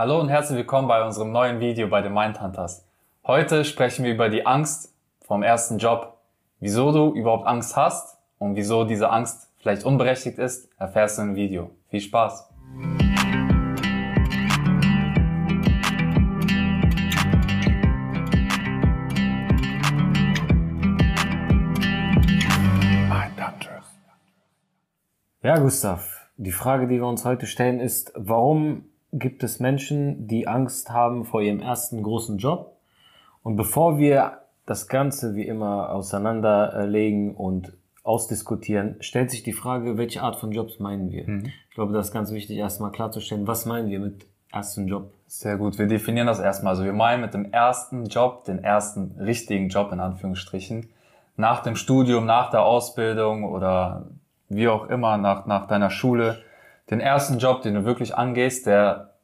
Hallo und herzlich willkommen bei unserem neuen Video bei den Mindhunters. Heute sprechen wir über die Angst vom ersten Job. Wieso du überhaupt Angst hast und wieso diese Angst vielleicht unberechtigt ist, erfährst du im Video. Viel Spaß! Ja, Gustav, die Frage, die wir uns heute stellen, ist, warum gibt es Menschen, die Angst haben vor ihrem ersten großen Job? Und bevor wir das Ganze wie immer auseinanderlegen und ausdiskutieren, stellt sich die Frage, welche Art von Jobs meinen wir? Mhm. Ich glaube, das ist ganz wichtig, erstmal klarzustellen, was meinen wir mit ersten Job? Sehr gut, wir definieren das erstmal. Also wir meinen mit dem ersten Job, den ersten richtigen Job in Anführungsstrichen, nach dem Studium, nach der Ausbildung oder wie auch immer, nach, nach deiner Schule, den ersten Job, den du wirklich angehst, der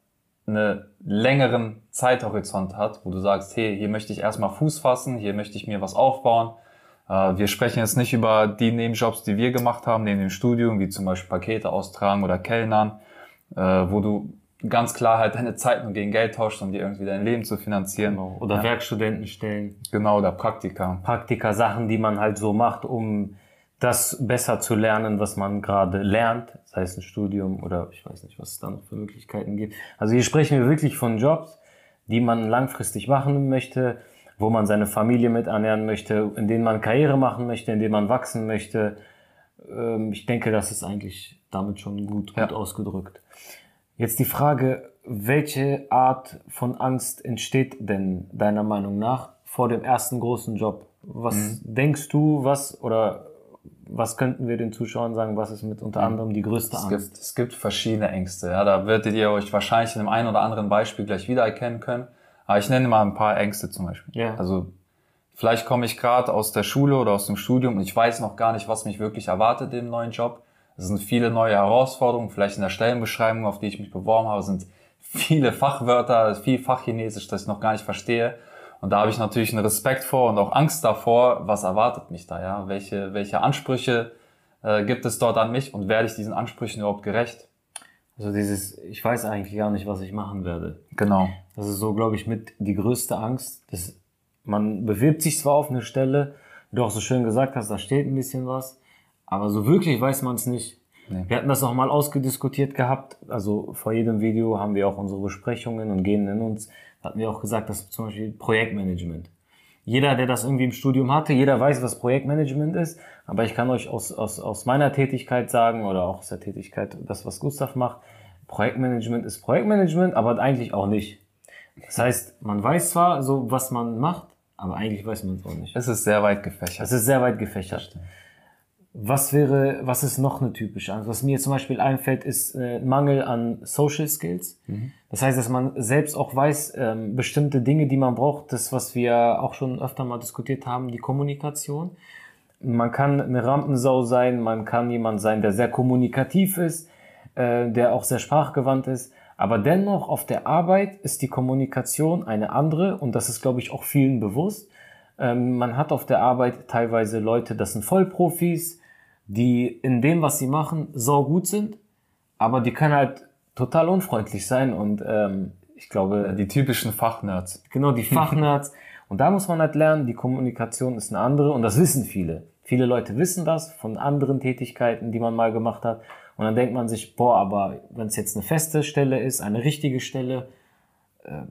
einen längeren Zeithorizont hat, wo du sagst, hey, hier möchte ich erstmal Fuß fassen, hier möchte ich mir was aufbauen. Äh, wir sprechen jetzt nicht über die Nebenjobs, die wir gemacht haben neben dem Studium, wie zum Beispiel Pakete austragen oder Kellnern, äh, wo du ganz klar halt deine Zeit nur gegen Geld tauscht, um dir irgendwie dein Leben zu finanzieren. Genau. Oder ja. Werkstudentenstellen. Genau, oder Praktika. Praktika, Sachen, die man halt so macht, um das besser zu lernen, was man gerade lernt, sei es ein Studium oder ich weiß nicht, was es da noch für Möglichkeiten gibt. Also hier sprechen wir wirklich von Jobs, die man langfristig machen möchte, wo man seine Familie mit ernähren möchte, in denen man Karriere machen möchte, in denen man wachsen möchte. Ähm, ich denke, das ist eigentlich damit schon gut, gut ja. ausgedrückt. Jetzt die Frage, welche Art von Angst entsteht denn deiner Meinung nach vor dem ersten großen Job? Was mhm. denkst du, was oder was könnten wir den Zuschauern sagen, was ist mit unter hm. anderem die größte Angst? Es gibt, es gibt verschiedene Ängste. Ja, da werdet ihr euch wahrscheinlich in dem einen oder anderen Beispiel gleich wiedererkennen können. Aber ich nenne mal ein paar Ängste zum Beispiel. Ja. Also vielleicht komme ich gerade aus der Schule oder aus dem Studium und ich weiß noch gar nicht, was mich wirklich erwartet im neuen Job. Es sind viele neue Herausforderungen. Vielleicht in der Stellenbeschreibung, auf die ich mich beworben habe, sind viele Fachwörter, viel Fachchinesisch, das ich noch gar nicht verstehe. Und da habe ich natürlich einen Respekt vor und auch Angst davor, was erwartet mich da, ja? Welche, welche Ansprüche äh, gibt es dort an mich und werde ich diesen Ansprüchen überhaupt gerecht? Also dieses, ich weiß eigentlich gar nicht, was ich machen werde. Genau. Das ist so, glaube ich, mit die größte Angst. Dass man bewirbt sich zwar auf eine Stelle, wie du auch so schön gesagt hast, da steht ein bisschen was, aber so wirklich weiß man es nicht. Nee. Wir hatten das auch mal ausgediskutiert gehabt. Also vor jedem Video haben wir auch unsere Besprechungen und gehen in uns hatten wir auch gesagt, dass zum Beispiel Projektmanagement. Jeder, der das irgendwie im Studium hatte, jeder weiß, was Projektmanagement ist, aber ich kann euch aus, aus, aus meiner Tätigkeit sagen oder auch aus der Tätigkeit, das, was Gustav macht, Projektmanagement ist Projektmanagement, aber eigentlich auch nicht. Das heißt, man weiß zwar so, was man macht, aber eigentlich weiß man es auch nicht. Es ist sehr weit gefächert. Es ist sehr weit gefächert. Was wäre, was ist noch eine typische Angst? Was mir zum Beispiel einfällt, ist äh, Mangel an Social Skills. Mhm. Das heißt, dass man selbst auch weiß, ähm, bestimmte Dinge, die man braucht, das, was wir auch schon öfter mal diskutiert haben, die Kommunikation. Man kann eine Rampensau sein, man kann jemand sein, der sehr kommunikativ ist, äh, der auch sehr sprachgewandt ist. Aber dennoch auf der Arbeit ist die Kommunikation eine andere und das ist, glaube ich, auch vielen bewusst. Ähm, man hat auf der Arbeit teilweise Leute, das sind Vollprofis, die in dem, was sie machen, sau gut sind, aber die können halt total unfreundlich sein und ähm, ich glaube... Die typischen Fachnerds. Genau, die Fachnerds. und da muss man halt lernen, die Kommunikation ist eine andere und das wissen viele. Viele Leute wissen das von anderen Tätigkeiten, die man mal gemacht hat. Und dann denkt man sich, boah, aber wenn es jetzt eine feste Stelle ist, eine richtige Stelle,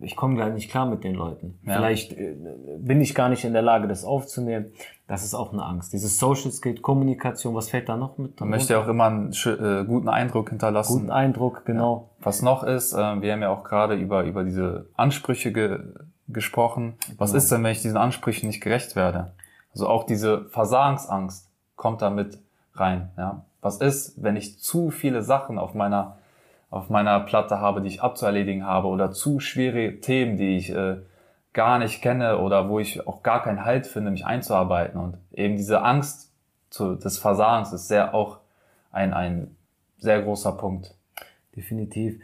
ich komme gar nicht klar mit den Leuten. Ja. Vielleicht äh, bin ich gar nicht in der Lage, das aufzunehmen. Das ist auch eine Angst. Dieses Social Skill, Kommunikation, was fällt da noch mit? Man möchte ja auch immer einen äh, guten Eindruck hinterlassen. Guten Eindruck, genau. Ja. Was noch ist, äh, wir haben ja auch gerade über, über diese Ansprüche ge gesprochen. Was genau. ist denn, wenn ich diesen Ansprüchen nicht gerecht werde? Also auch diese Versagensangst kommt da mit rein. Ja? Was ist, wenn ich zu viele Sachen auf meiner auf meiner Platte habe, die ich abzuerledigen habe oder zu schwere Themen, die ich äh, gar nicht kenne oder wo ich auch gar keinen Halt finde, mich einzuarbeiten. Und eben diese Angst zu, des Versagens ist sehr auch ein, ein sehr großer Punkt. Definitiv.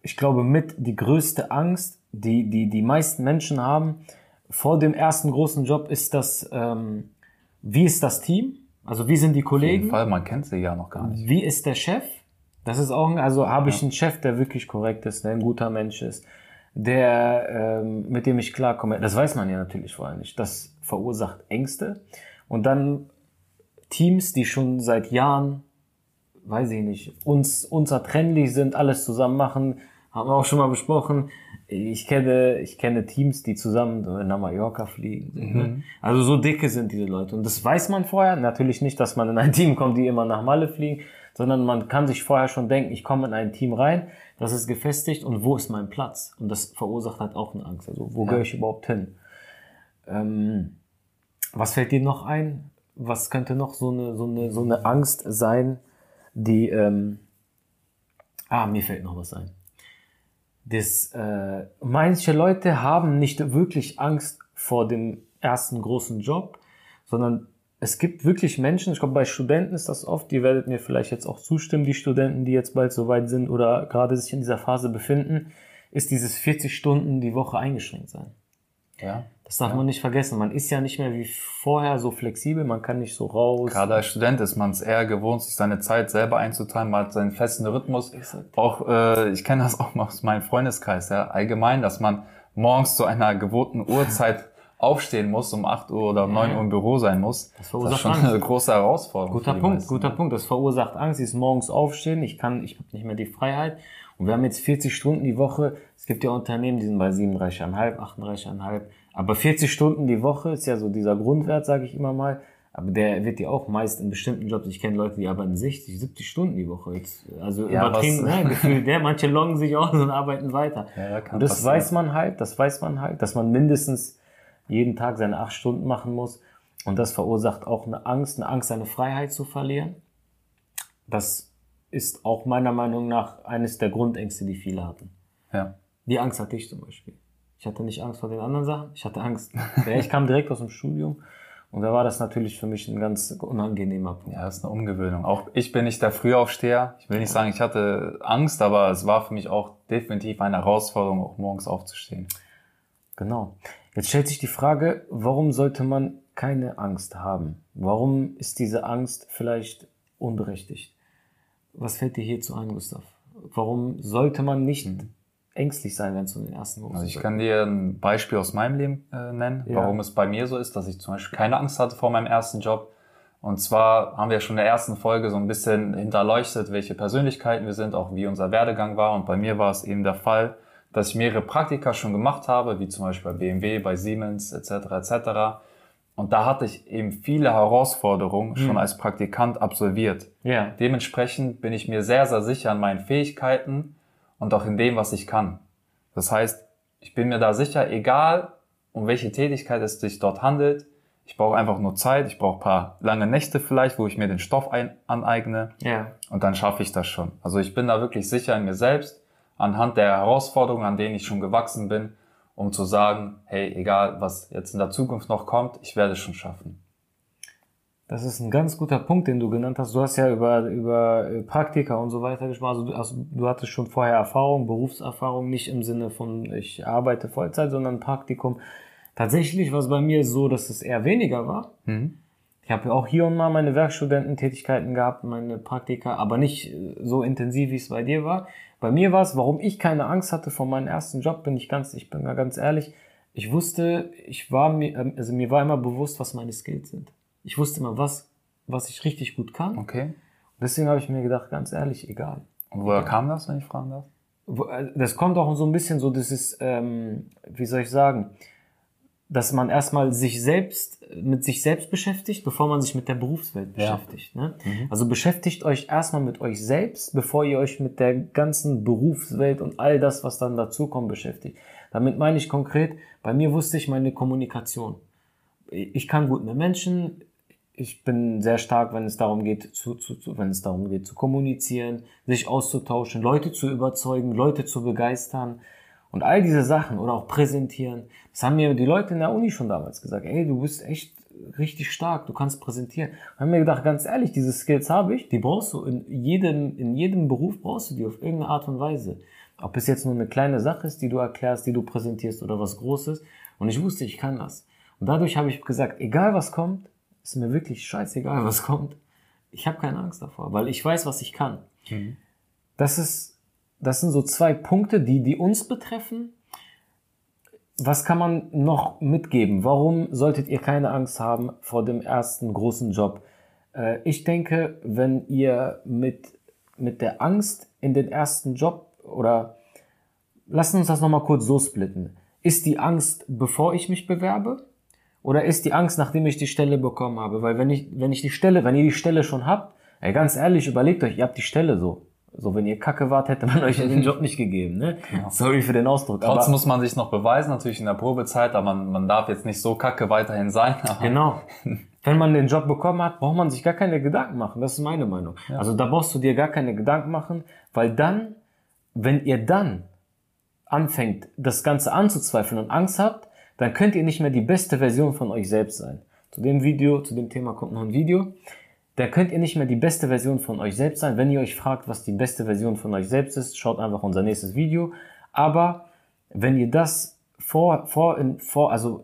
Ich glaube, mit die größte Angst, die die, die meisten Menschen haben vor dem ersten großen Job, ist das, ähm, wie ist das Team? Also wie sind die Kollegen? Auf jeden Fall, man kennt sie ja noch gar nicht. Wie ist der Chef? Das ist auch, ein, also habe ich einen Chef, der wirklich korrekt ist, der ein guter Mensch ist, der ähm, mit dem ich klarkomme. Das weiß man ja natürlich vorher nicht. Das verursacht Ängste. Und dann Teams, die schon seit Jahren, weiß ich nicht, uns unzertrennlich sind, alles zusammen machen, haben wir auch schon mal besprochen. Ich kenne, ich kenne Teams, die zusammen nach Mallorca fliegen. Mhm. Also so dicke sind diese Leute. Und das weiß man vorher. Natürlich nicht, dass man in ein Team kommt, die immer nach Malle fliegen, sondern man kann sich vorher schon denken, ich komme in ein Team rein, das ist gefestigt und wo ist mein Platz? Und das verursacht halt auch eine Angst. Also wo ja. gehöre ich überhaupt hin? Ähm, was fällt dir noch ein? Was könnte noch so eine, so eine, so eine Angst sein, die, ähm, ah, mir fällt noch was ein das, äh, manche Leute haben nicht wirklich Angst vor dem ersten großen Job, sondern es gibt wirklich Menschen, ich glaube, bei Studenten ist das oft, die werdet mir vielleicht jetzt auch zustimmen, die Studenten, die jetzt bald soweit sind oder gerade sich in dieser Phase befinden, ist dieses 40 Stunden die Woche eingeschränkt sein. Ja. Das darf ja. man nicht vergessen. Man ist ja nicht mehr wie vorher so flexibel, man kann nicht so raus. Gerade als Student ist man es eher gewohnt, sich seine Zeit selber einzuteilen, man hat seinen festen Rhythmus. Exakt. Auch, äh, ich kenne das auch aus meinem Freundeskreis, ja, allgemein, dass man morgens zu einer gewohnten Uhrzeit aufstehen muss, um 8 Uhr oder um 9 Uhr im Büro sein muss. Das verursacht das ist schon eine große Herausforderung. Guter Punkt, meisten. guter Punkt. Das verursacht Angst. Ich ist morgens aufstehen, ich kann, ich habe nicht mehr die Freiheit. Und wir haben jetzt 40 Stunden die Woche. Es gibt ja Unternehmen, die sind bei 37,5, 38,5. Aber 40 Stunden die Woche ist ja so dieser Grundwert, sage ich immer mal. Aber der wird ja auch meist in bestimmten Jobs, ich kenne Leute, die arbeiten 60, 70 Stunden die Woche. Jetzt, also ja, übertrieben, ne, Gefühl, der, manche loggen sich aus und arbeiten weiter. Ja, und das passieren. weiß man halt, das weiß man halt, dass man mindestens jeden Tag seine acht Stunden machen muss. Und das verursacht auch eine Angst, eine Angst, seine Freiheit zu verlieren. Das ist auch meiner Meinung nach eines der Grundängste, die viele hatten. Ja. Die Angst hatte ich zum Beispiel. Ich hatte nicht Angst vor den anderen Sachen. Ich hatte Angst. ich kam direkt aus dem Studium. Und da war das natürlich für mich ein ganz unangenehmer Punkt. Ja, das ist eine Umgewöhnung. Auch ich bin nicht der Frühaufsteher. Ich will nicht sagen, ich hatte Angst, aber es war für mich auch definitiv eine Herausforderung, auch morgens aufzustehen. Genau. Jetzt stellt sich die Frage, warum sollte man keine Angst haben? Warum ist diese Angst vielleicht unberechtigt? Was fällt dir hierzu ein, Gustav? Warum sollte man nicht mhm ängstlich sein, wenn es um den ersten Wurf Also ich kann dir ein Beispiel aus meinem Leben äh, nennen, ja. warum es bei mir so ist, dass ich zum Beispiel keine Angst hatte vor meinem ersten Job. Und zwar haben wir schon in der ersten Folge so ein bisschen hinterleuchtet, welche Persönlichkeiten wir sind, auch wie unser Werdegang war. Und bei mir war es eben der Fall, dass ich mehrere Praktika schon gemacht habe, wie zum Beispiel bei BMW, bei Siemens etc. etc. Und da hatte ich eben viele Herausforderungen schon hm. als Praktikant absolviert. Ja. Dementsprechend bin ich mir sehr, sehr sicher an meinen Fähigkeiten und auch in dem, was ich kann. Das heißt, ich bin mir da sicher, egal um welche Tätigkeit es sich dort handelt, ich brauche einfach nur Zeit, ich brauche paar lange Nächte vielleicht, wo ich mir den Stoff ein, aneigne ja. und dann schaffe ich das schon. Also ich bin da wirklich sicher in mir selbst, anhand der Herausforderungen, an denen ich schon gewachsen bin, um zu sagen, hey, egal was jetzt in der Zukunft noch kommt, ich werde es schon schaffen. Das ist ein ganz guter Punkt, den du genannt hast. Du hast ja über, über äh, Praktika und so weiter gesprochen. Also du, also du hattest schon vorher Erfahrung, Berufserfahrung, nicht im Sinne von ich arbeite Vollzeit, sondern Praktikum. Tatsächlich war es bei mir so, dass es eher weniger war. Mhm. Ich habe ja auch hier und mal meine Werkstudententätigkeiten gehabt, meine Praktika, aber nicht äh, so intensiv, wie es bei dir war. Bei mir war es, warum ich keine Angst hatte vor meinem ersten Job, bin ich ganz, ich bin mal ganz ehrlich. Ich wusste, ich war mir, ähm, also mir war immer bewusst, was meine Skills sind. Ich wusste immer, was, was ich richtig gut kann. Okay. Und deswegen habe ich mir gedacht, ganz ehrlich, egal. Und woher egal. kam das, wenn ich fragen darf? Äh, das kommt auch so ein bisschen so, das ist, ähm, wie soll ich sagen, dass man erstmal sich selbst mit sich selbst beschäftigt, bevor man sich mit der Berufswelt beschäftigt. Ja. Ne? Mhm. Also beschäftigt euch erstmal mit euch selbst, bevor ihr euch mit der ganzen Berufswelt und all das, was dann dazukommt, beschäftigt. Damit meine ich konkret, bei mir wusste ich meine Kommunikation. Ich kann gut mit Menschen, ich bin sehr stark, wenn es darum geht, zu, zu, zu, wenn es darum geht, zu kommunizieren, sich auszutauschen, Leute zu überzeugen, Leute zu begeistern und all diese Sachen oder auch präsentieren. Das haben mir die Leute in der Uni schon damals gesagt. Ey, du bist echt richtig stark, du kannst präsentieren. Ich habe mir gedacht, ganz ehrlich, diese Skills habe ich, die brauchst du in jedem, in jedem Beruf brauchst du die auf irgendeine Art und Weise. Ob es jetzt nur eine kleine Sache ist, die du erklärst, die du präsentierst oder was Großes. Und ich wusste, ich kann das. Und dadurch habe ich gesagt, egal was kommt, ist mir wirklich scheißegal, was kommt. Ich habe keine Angst davor, weil ich weiß, was ich kann. Mhm. das ist, das sind so zwei Punkte, die, die uns betreffen. Was kann man noch mitgeben? Warum solltet ihr keine Angst haben vor dem ersten großen Job? Äh, ich denke, wenn ihr mit, mit der Angst in den ersten Job oder lassen uns das nochmal kurz so splitten. Ist die Angst, bevor ich mich bewerbe? Oder ist die Angst, nachdem ich die Stelle bekommen habe? Weil wenn ich, wenn ich die Stelle, wenn ihr die Stelle schon habt, ey, ganz ehrlich, überlegt euch, ihr habt die Stelle so. So, wenn ihr Kacke wart, hätte man euch den Job nicht gegeben, ne? Ja. Sorry für den Ausdruck. Trotzdem muss man sich noch beweisen, natürlich in der Probezeit, aber man, man darf jetzt nicht so kacke weiterhin sein. genau. Wenn man den Job bekommen hat, braucht man sich gar keine Gedanken machen. Das ist meine Meinung. Ja. Also da brauchst du dir gar keine Gedanken machen, weil dann, wenn ihr dann anfängt, das Ganze anzuzweifeln und Angst habt, dann könnt ihr nicht mehr die beste Version von euch selbst sein. Zu dem Video, zu dem Thema kommt noch ein Video. Da könnt ihr nicht mehr die beste Version von euch selbst sein. Wenn ihr euch fragt, was die beste Version von euch selbst ist, schaut einfach unser nächstes Video. Aber wenn ihr das vor, vor, in, vor also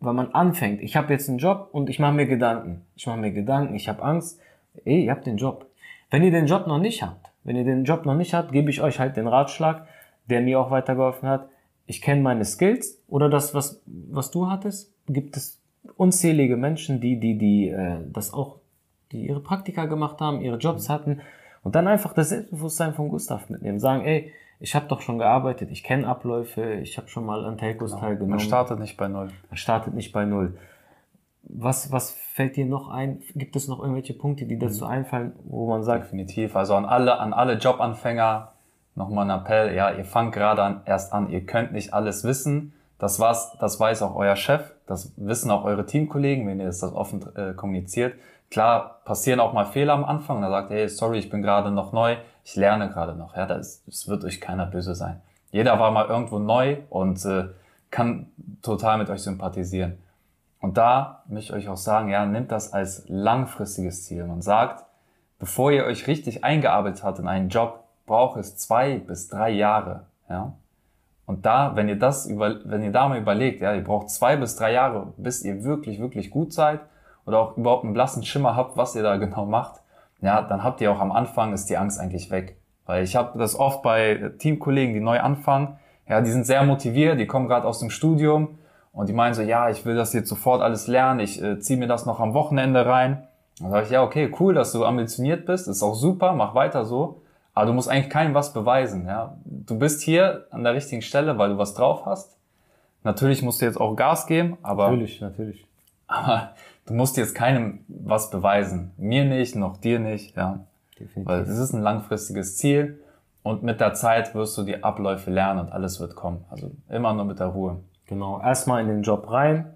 wenn man anfängt, ich habe jetzt einen Job und ich mache mir Gedanken. Ich mache mir Gedanken, ich habe Angst. Ey, ihr habt den Job. Wenn ihr den Job noch nicht habt, wenn ihr den Job noch nicht habt, gebe ich euch halt den Ratschlag, der mir auch weitergeholfen hat ich kenne meine Skills oder das, was, was du hattest, gibt es unzählige Menschen, die, die, die äh, das auch, die ihre Praktika gemacht haben, ihre Jobs hatten und dann einfach das Selbstbewusstsein von Gustav mitnehmen. Sagen, ey, ich habe doch schon gearbeitet, ich kenne Abläufe, ich habe schon mal an Telcos genau. teilgenommen. Man startet nicht bei Null. Man startet nicht bei Null. Was, was fällt dir noch ein? Gibt es noch irgendwelche Punkte, die dazu mhm. einfallen, wo man sagt? Definitiv. Also an alle, an alle Jobanfänger, nochmal ein Appell, ja, ihr fangt gerade an, erst an, ihr könnt nicht alles wissen. Das war's, das weiß auch euer Chef, das wissen auch eure Teamkollegen, wenn ihr das offen äh, kommuniziert. Klar, passieren auch mal Fehler am Anfang, da sagt, hey, sorry, ich bin gerade noch neu, ich lerne gerade noch. Ja, das, das wird euch keiner böse sein. Jeder war mal irgendwo neu und äh, kann total mit euch sympathisieren. Und da möchte ich euch auch sagen, ja, nehmt das als langfristiges Ziel. Man sagt, bevor ihr euch richtig eingearbeitet habt in einen Job, braucht es zwei bis drei Jahre, ja. Und da, wenn ihr das über, wenn ihr da mal überlegt, ja, ihr braucht zwei bis drei Jahre, bis ihr wirklich, wirklich gut seid oder auch überhaupt einen blassen Schimmer habt, was ihr da genau macht, ja, dann habt ihr auch am Anfang ist die Angst eigentlich weg. Weil ich habe das oft bei Teamkollegen, die neu anfangen, ja, die sind sehr motiviert, die kommen gerade aus dem Studium und die meinen so, ja, ich will das jetzt sofort alles lernen, ich äh, ziehe mir das noch am Wochenende rein. Dann sage ich, ja, okay, cool, dass du ambitioniert bist, ist auch super, mach weiter so. Aber du musst eigentlich keinem was beweisen. Ja? Du bist hier an der richtigen Stelle, weil du was drauf hast. Natürlich musst du jetzt auch Gas geben, aber. Natürlich, natürlich. Aber du musst jetzt keinem was beweisen. Mir nicht, noch dir nicht, ja. Definitiv. Weil es ist ein langfristiges Ziel und mit der Zeit wirst du die Abläufe lernen und alles wird kommen. Also immer nur mit der Ruhe. Genau. Erstmal in den Job rein,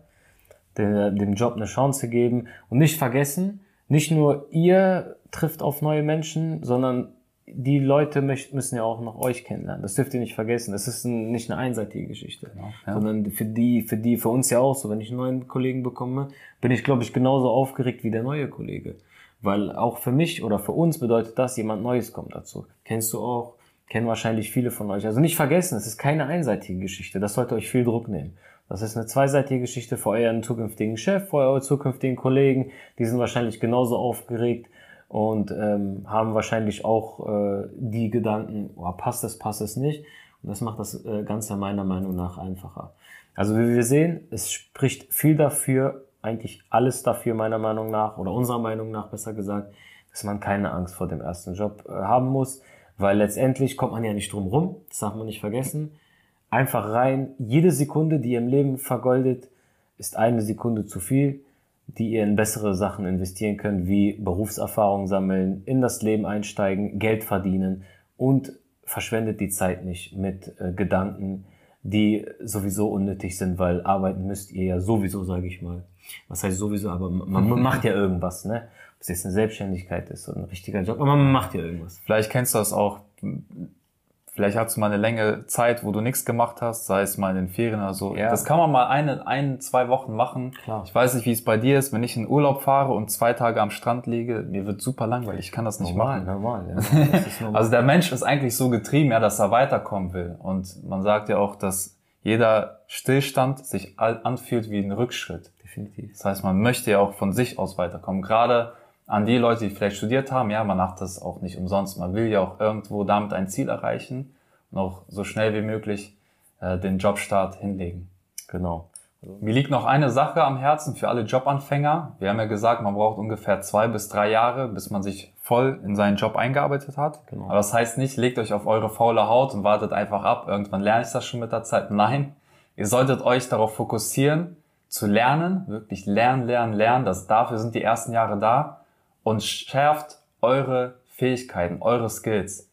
dem Job eine Chance geben und nicht vergessen, nicht nur ihr trifft auf neue Menschen, sondern die Leute müssen ja auch noch euch kennenlernen. Das dürft ihr nicht vergessen. Das ist ein, nicht eine einseitige Geschichte, genau, ja. sondern für die, für die, für uns ja auch so. Wenn ich einen neuen Kollegen bekomme, bin ich, glaube ich, genauso aufgeregt wie der neue Kollege. Weil auch für mich oder für uns bedeutet das, jemand Neues kommt dazu. Kennst du auch, kennen wahrscheinlich viele von euch. Also nicht vergessen, es ist keine einseitige Geschichte. Das sollte euch viel Druck nehmen. Das ist eine zweiseitige Geschichte für euren zukünftigen Chef, für eure zukünftigen Kollegen. Die sind wahrscheinlich genauso aufgeregt und ähm, haben wahrscheinlich auch äh, die Gedanken, oh, passt das, passt es nicht. Und das macht das äh, Ganze meiner Meinung nach einfacher. Also wie wir sehen, es spricht viel dafür, eigentlich alles dafür meiner Meinung nach, oder unserer Meinung nach besser gesagt, dass man keine Angst vor dem ersten Job äh, haben muss, weil letztendlich kommt man ja nicht drum rum, das darf man nicht vergessen. Einfach rein, jede Sekunde, die ihr im Leben vergoldet, ist eine Sekunde zu viel die ihr in bessere Sachen investieren könnt, wie Berufserfahrung sammeln, in das Leben einsteigen, Geld verdienen und verschwendet die Zeit nicht mit äh, Gedanken, die sowieso unnötig sind, weil arbeiten müsst ihr ja sowieso, sage ich mal. Was heißt sowieso, aber man, man macht ja irgendwas, ne? Ob es jetzt eine Selbstständigkeit ist oder ein richtiger Job, aber man macht ja irgendwas. Vielleicht kennst du das auch Vielleicht hast du mal eine längere Zeit, wo du nichts gemacht hast, sei es mal in den Ferien oder so. Ja. Das kann man mal eine, ein, zwei Wochen machen. Klar. Ich weiß nicht, wie es bei dir ist, wenn ich in Urlaub fahre und zwei Tage am Strand liege, mir wird super langweilig, ich kann das nicht normal, machen. Normal, ja. normal. also der Mensch ist eigentlich so getrieben, ja, dass er weiterkommen will. Und man sagt ja auch, dass jeder Stillstand sich anfühlt wie ein Rückschritt. Definitiv. Das heißt, man möchte ja auch von sich aus weiterkommen. Gerade an die Leute, die vielleicht studiert haben, ja, man macht das auch nicht umsonst. Man will ja auch irgendwo damit ein Ziel erreichen und auch so schnell wie möglich äh, den Jobstart hinlegen. Genau. Mir liegt noch eine Sache am Herzen für alle Jobanfänger. Wir haben ja gesagt, man braucht ungefähr zwei bis drei Jahre, bis man sich voll in seinen Job eingearbeitet hat. Genau. Aber das heißt nicht, legt euch auf eure faule Haut und wartet einfach ab. Irgendwann lerne ich das schon mit der Zeit. Nein, ihr solltet euch darauf fokussieren, zu lernen, wirklich lernen, lernen, lernen. Das, dafür sind die ersten Jahre da und schärft eure Fähigkeiten, eure Skills.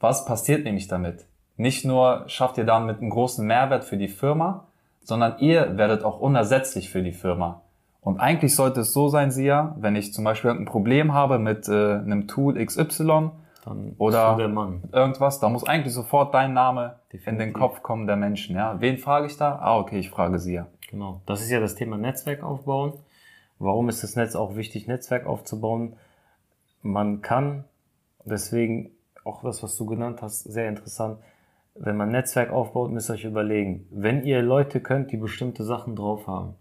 Was passiert nämlich damit? Nicht nur schafft ihr damit einen großen Mehrwert für die Firma, sondern ihr werdet auch unersetzlich für die Firma. Und eigentlich sollte es so sein, Sia, wenn ich zum Beispiel ein Problem habe mit äh, einem Tool XY Dann oder irgendwas, da muss eigentlich sofort dein Name in den Definitiv. Kopf kommen der Menschen. Ja? Wen frage ich da? Ah, okay, ich frage Sia. Genau. Das ist ja das Thema Netzwerk aufbauen. Warum ist das Netz auch wichtig, Netzwerk aufzubauen? Man kann, deswegen auch das, was du genannt hast, sehr interessant. Wenn man Netzwerk aufbaut, müsst ihr euch überlegen, wenn ihr Leute könnt, die bestimmte Sachen drauf haben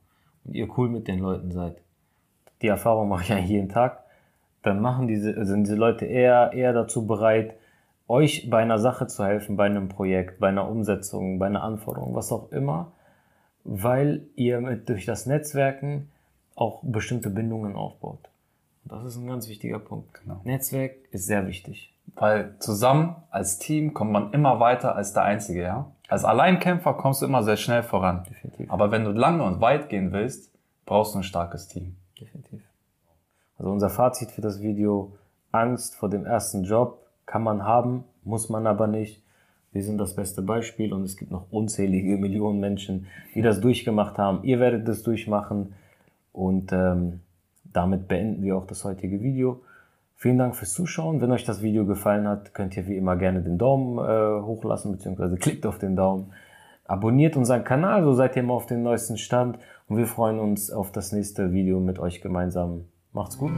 und ihr cool mit den Leuten seid, die Erfahrung mache ich ja jeden Tag, dann machen diese, sind diese Leute eher, eher dazu bereit, euch bei einer Sache zu helfen, bei einem Projekt, bei einer Umsetzung, bei einer Anforderung, was auch immer, weil ihr mit, durch das Netzwerken auch bestimmte Bindungen aufbaut. Und das ist ein ganz wichtiger Punkt. Genau. Netzwerk ist sehr wichtig. Weil zusammen als Team kommt man immer weiter als der Einzige, ja? Als Alleinkämpfer kommst du immer sehr schnell voran. Definitiv. Aber wenn du lange und weit gehen willst, brauchst du ein starkes Team. Definitiv. Also unser Fazit für das Video, Angst vor dem ersten Job kann man haben, muss man aber nicht. Wir sind das beste Beispiel und es gibt noch unzählige Millionen Menschen, die das durchgemacht haben. Ihr werdet das durchmachen und ähm, damit beenden wir auch das heutige Video. Vielen Dank fürs Zuschauen. Wenn euch das Video gefallen hat, könnt ihr wie immer gerne den Daumen äh, hochlassen, beziehungsweise klickt auf den Daumen. Abonniert unseren Kanal, so seid ihr immer auf dem neuesten Stand. Und wir freuen uns auf das nächste Video mit euch gemeinsam. Macht's gut.